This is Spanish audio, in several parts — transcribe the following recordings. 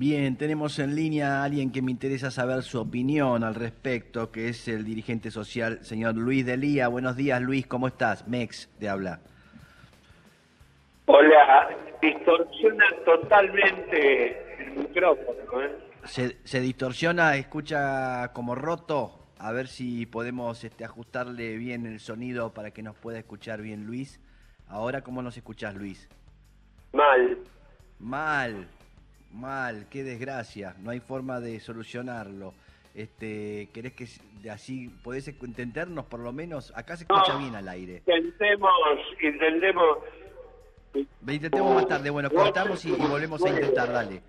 Bien, tenemos en línea a alguien que me interesa saber su opinión al respecto, que es el dirigente social, señor Luis Delía. Buenos días, Luis, ¿cómo estás? Mex te habla. Hola, distorsiona totalmente el micrófono. ¿eh? Se, se distorsiona, escucha como roto. A ver si podemos este, ajustarle bien el sonido para que nos pueda escuchar bien Luis. Ahora, ¿cómo nos escuchás, Luis? Mal. Mal, mal, qué desgracia. No hay forma de solucionarlo. Este, ¿Querés que así podés entendernos por lo menos? Acá se escucha No. bien al aire. Intentemos, intentemos. Intentemos más tarde. Bueno, cortamos y, y volvemos a intentar, dale.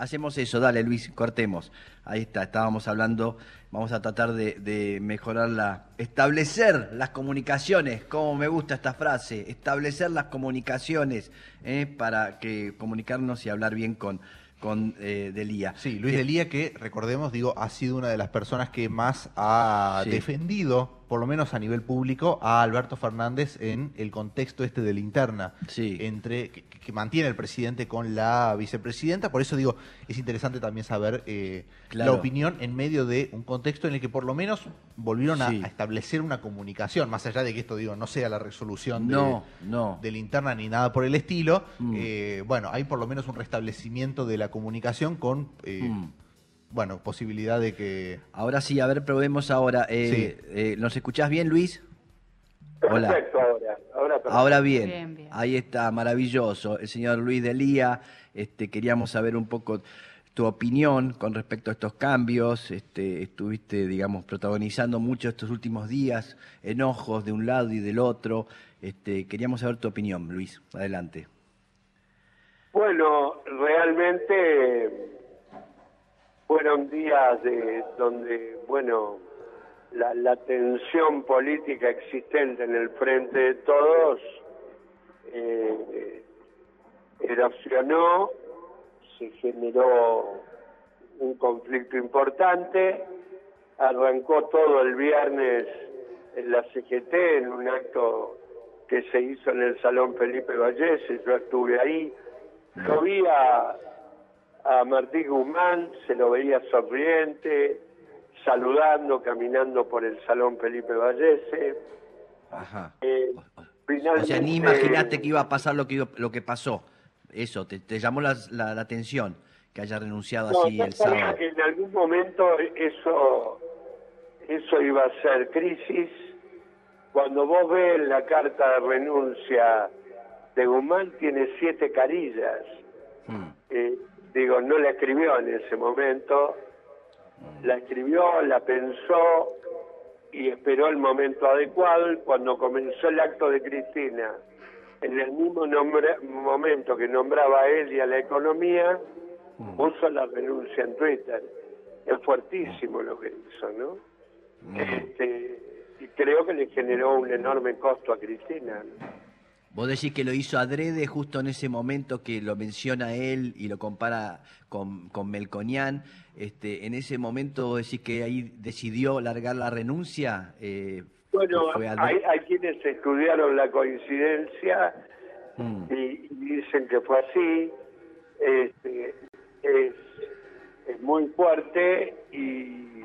Hacemos eso, dale Luis, cortemos. Ahí está, estábamos hablando, vamos a tratar de, de mejorar la... Establecer las comunicaciones, como me gusta esta frase, establecer las comunicaciones eh, para que comunicarnos y hablar bien con, con eh, Delía. Sí, Luis Que- Delía, que recordemos, digo, ha sido una de las personas que más ha Sí. defendido, por lo menos a nivel público, a Alberto Fernández en el contexto este de la interna Sí. entre que, que mantiene el presidente con la vicepresidenta. Por eso digo, es interesante también saber eh, Claro. la opinión en medio de un contexto en el que por lo menos volvieron a, Sí. a establecer una comunicación, más allá de que esto digo no sea la resolución de, No, no. de linterna ni nada por el estilo. Mm. eh, bueno, hay por lo menos un restablecimiento de la comunicación con, eh, Mm. Bueno, posibilidad de que... Ahora sí, a ver, probemos ahora. Eh, eh, ¿Nos escuchás bien, Luis? Hola. Perfecto ahora. Ahora, perfecto. Ahora bien, Bien, bien. ahí está, maravilloso. El señor Luis Delía, este, queríamos saber un poco tu opinión con respecto a estos cambios. Este, estuviste, digamos, protagonizando mucho estos últimos días, enojos de un lado y del otro. Este, queríamos saber tu opinión, Luis. Adelante. Bueno, realmente fueron días de donde, bueno, la, la tensión política existente en el frente de todos eh, erosionó, se generó un conflicto importante, arrancó todo el viernes en la CGT en un acto que se hizo en el Salón Felipe Vallese, yo estuve ahí, lo vi a, Martín Guzmán, se lo veía sonriente, saludando, caminando por el Salón Felipe Vallese. Ajá. Eh, O sea, ni imaginaste que iba a pasar lo que, iba- lo que pasó. Eso, te, te llamó la, la- la atención que haya renunciado No, así el sábado. que en algún momento eso, eso iba a ser crisis. Cuando vos ves la carta de renuncia de Guzmán, tiene siete carillas. Mm. Eh, digo, no la escribió en ese momento, la escribió, la pensó y esperó el momento adecuado y cuando comenzó el acto de Cristina, en el mismo nombra- momento que nombraba a él y a la economía, puso la renuncia en Twitter. Es fuertísimo lo que hizo, ¿no? Este, y creo que le generó un enorme costo a Cristina. ¿no? Vos decís que lo hizo adrede justo en ese momento que lo menciona él y lo compara con, con Melconian. Este, en ese momento vos decís que ahí decidió largar la renuncia. eh, Bueno, hay, hay quienes estudiaron la coincidencia Mm. y, y dicen que fue así. Este, es, es muy fuerte y,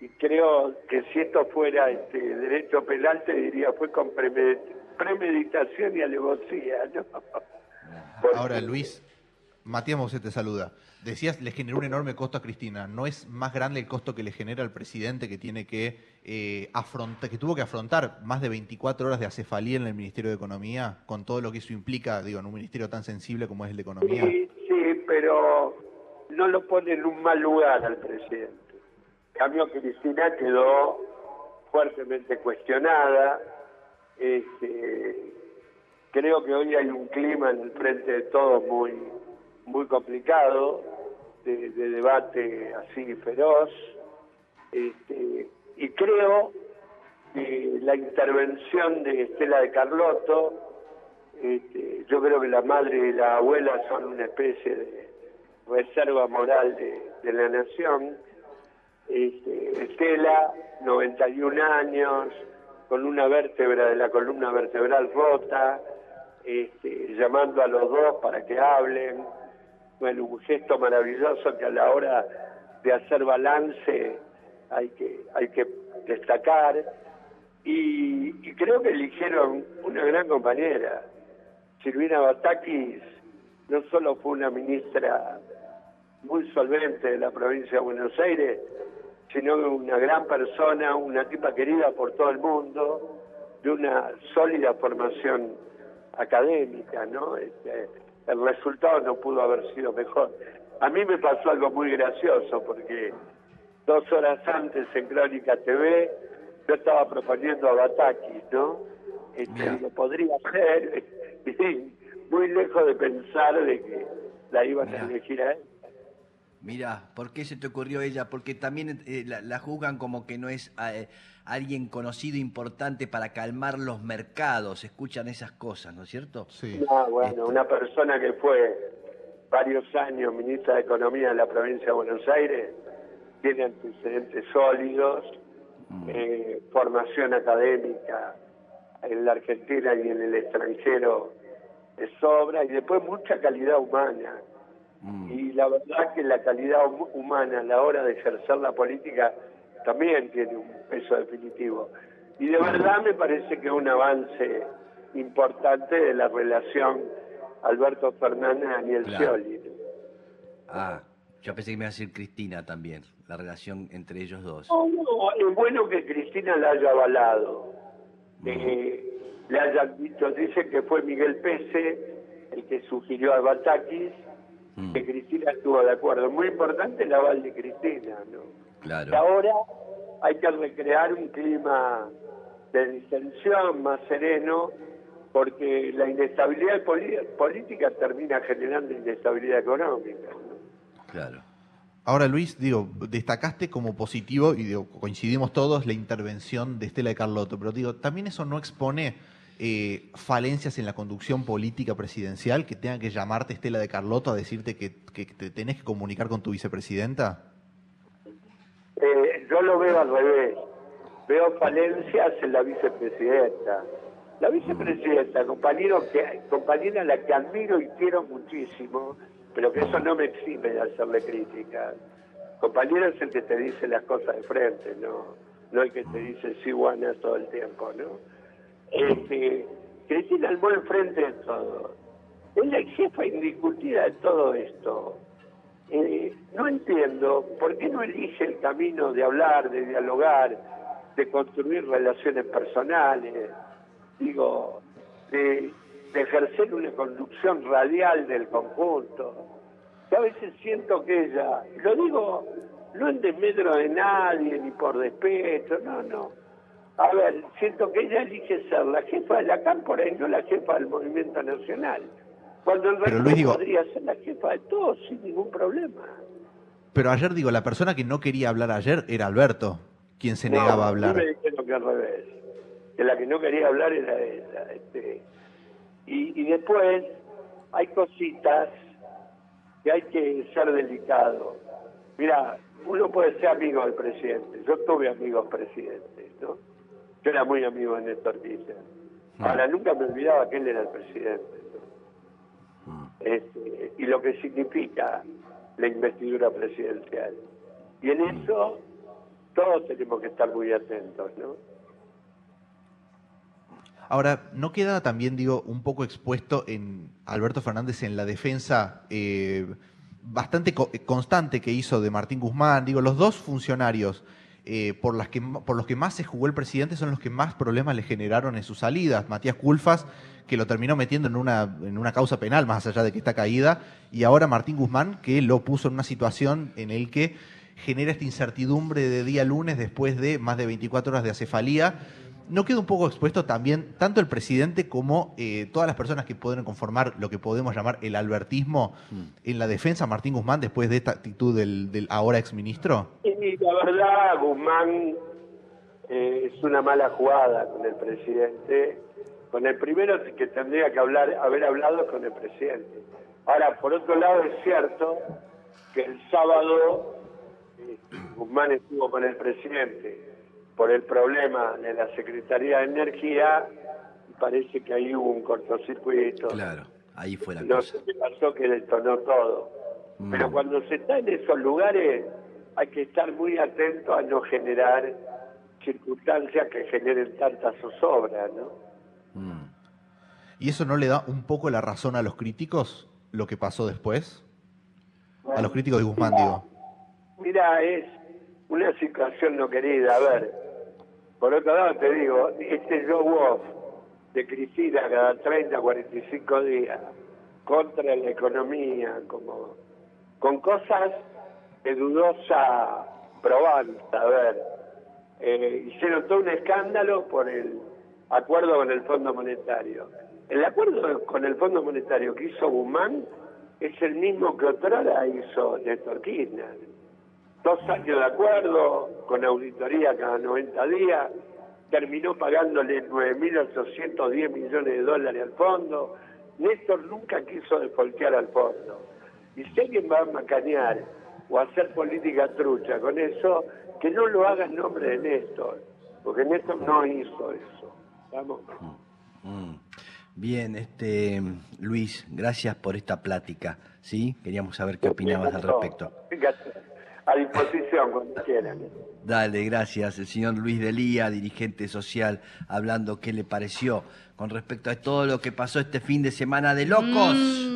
y creo que si esto fuera este derecho penal te diría fue con premedi- premeditación y alevosía, ¿no? Porque- Ahora, Luis, Matías Mosé te saluda. Decías, le generó un enorme costo a Cristina. ¿No es más grande el costo que le genera al presidente que tiene que eh, afrontar, que tuvo que afrontar más de 24 horas de acefalía en el Ministerio de Economía, con todo lo que eso implica, digo, en un ministerio tan sensible como es el de Economía? Sí, sí, pero no lo pone en un mal lugar al presidente. En cambio, Cristina quedó fuertemente cuestionada. Este, creo que hoy hay un clima en el frente de todos muy, muy complicado, de, de debate así feroz. Este, y creo que la intervención de Estela de Carlotto este, yo creo que la madre y la abuela son una especie de reserva moral de, de la nación. Este, Estela, 91 años, con una vértebra de la columna vertebral rota, este, llamando a los dos para que hablen. bueno, un gesto maravilloso que a la hora de hacer balance hay que, hay que destacar. Y, creo que eligieron una gran compañera. Silvina Batakis no solo fue una ministra muy solvente de la provincia de Buenos Aires, sino una gran persona, una tipa querida por todo el mundo, de una sólida formación académica, ¿no? Este, el resultado no pudo haber sido mejor. A mí me pasó algo muy gracioso porque dos horas antes en Crónica TV yo estaba proponiendo a Bataki, ¿no? Este, lo podría hacer, muy lejos de pensar de que la iban a elegir a él. Mira, ¿por qué se te ocurrió ella? Porque también eh, la, juzgan como que no es eh, alguien conocido, importante para calmar los mercados. Escuchan esas cosas, ¿no es cierto? Sí. Ah, bueno, este una persona que fue varios años ministra de Economía de la provincia de Buenos Aires, tiene antecedentes sólidos, mm. eh, formación académica en la Argentina y en el extranjero de sobra, y después mucha calidad humana Mm. Y la verdad que la calidad humana a la hora de ejercer la política también tiene un peso definitivo. Y de verdad me parece que es un avance importante de la relación Alberto Fernández-Daniel Scioli. Ah, yo pensé que me iba a decir Cristina también, la relación entre ellos dos. No, no, es bueno que Cristina la haya avalado. Mm. Eh, le haya dicho, dice que fue Miguel Pese el que sugirió a Batakis Mm. que Cristina estuvo de acuerdo. Muy importante el aval de Cristina, ¿no? Claro. ahora hay que recrear un clima de distensión más sereno, porque la inestabilidad política termina generando inestabilidad económica. Claro. Ahora, Luis, digo, destacaste como positivo, y coincidimos todos, la intervención de Estela de Carlotto, pero digo, también eso no expone eh, falencias en la conducción política presidencial que tengan que llamarte Estela de Carlotto a decirte que, te tenés que comunicar con tu vicepresidenta? Eh, yo lo veo al revés. Veo falencias en la vicepresidenta. La vicepresidenta, compañero que, compañera a la que admiro y quiero muchísimo, pero que eso no me exime de hacerle crítica. Compañero es el que te dice las cosas de frente, no, no el que te dice sí, buena todo el tiempo, ¿no? Este, Cristina Almó enfrente de todo. Es la jefa indiscutida de todo esto. Eh, no entiendo por qué no elige el camino de hablar, de dialogar, de construir relaciones personales, digo, de, ejercer una conducción radial del conjunto. Que a veces siento que ella, lo digo no en desmedro de nadie ni por despecho, no, no a ver, siento que ella elige ser la jefa de la cámpora y no la jefa del movimiento nacional. Cuando en realidad podría ser la jefa de todos sin ningún problema. Pero ayer digo, la persona que no quería hablar ayer era Alberto, quien se negaba a hablar. me dijeron que al revés. Que la que no quería hablar era ella. Este. Y, y después hay cositas que hay que ser delicado. Mira, uno puede ser amigo del presidente. Yo tuve amigos presidentes. Yo era muy amigo de Néstor Kirchner. Ah. Ahora, nunca me olvidaba que él era el presidente. Ah. Este, y lo que significa la investidura presidencial. Y en mm. eso todos tenemos que estar muy atentos, ¿no? Ahora, ¿no queda también, digo, un poco expuesto en Alberto Fernández en la defensa eh, bastante constante que hizo de Martín Guzmán? Digo, los dos funcionarios eh, por, las que, por los que más se jugó el presidente son los que más problemas le generaron en sus salidas. Matías Culfas, que lo terminó metiendo en una, en una causa penal, más allá de que está caída, y ahora Martín Guzmán, que lo puso en una situación en el que genera esta incertidumbre de día lunes después de más de 24 horas de acefalía ¿no queda un poco expuesto también tanto el presidente como eh, todas las personas que pueden conformar lo que podemos llamar el albertismo mm. en la defensa Martín Guzmán después de esta actitud del, del ahora exministro? Sí, la verdad, Guzmán eh, es una mala jugada con el presidente. Con el primero que tendría que hablar, haber hablado con el presidente. Ahora, por otro lado, es cierto que el sábado eh, Guzmán estuvo con el presidente por el problema de la Secretaría de Energía, parece que ahí hubo un cortocircuito. Claro, ahí fue la no cosa. No sé qué pasó que detonó todo. Mm. Pero cuando se está en esos lugares hay que estar muy atento a no generar circunstancias que generen tantas zozobra, ¿no? Mm. ¿Y eso no le da un poco la razón a los críticos, lo que pasó después? a los críticos de Guzmán, digo. Mira, es una situación no querida. A ver, por otro lado te digo, este show off de Cristina cada 30, 45 días contra la economía, como con cosas de dudosa probanza. A ver, eh, hicieron todo un escándalo por el acuerdo con el Fondo Monetario. El acuerdo con el Fondo Monetario que hizo Guzmán es el mismo que otra hizo Néstor Kirchner. Dos años de acuerdo, con auditoría cada 90 días, terminó pagándole 9.810 millones de dólares al fondo. Néstor nunca quiso defoltear al fondo. Y si alguien va a macanear o hacer política trucha con eso, que no lo haga en nombre de Néstor, porque Néstor no hizo eso. ¿Vamos? Mm, mm. Bien, este Luis, gracias por esta plática. ¿sí? Queríamos saber qué opinabas al respecto. A disposición cuando quieran. Dale, gracias. El señor Luis Delía, dirigente social, hablando qué le pareció con respecto a todo lo que pasó este fin de semana de locos.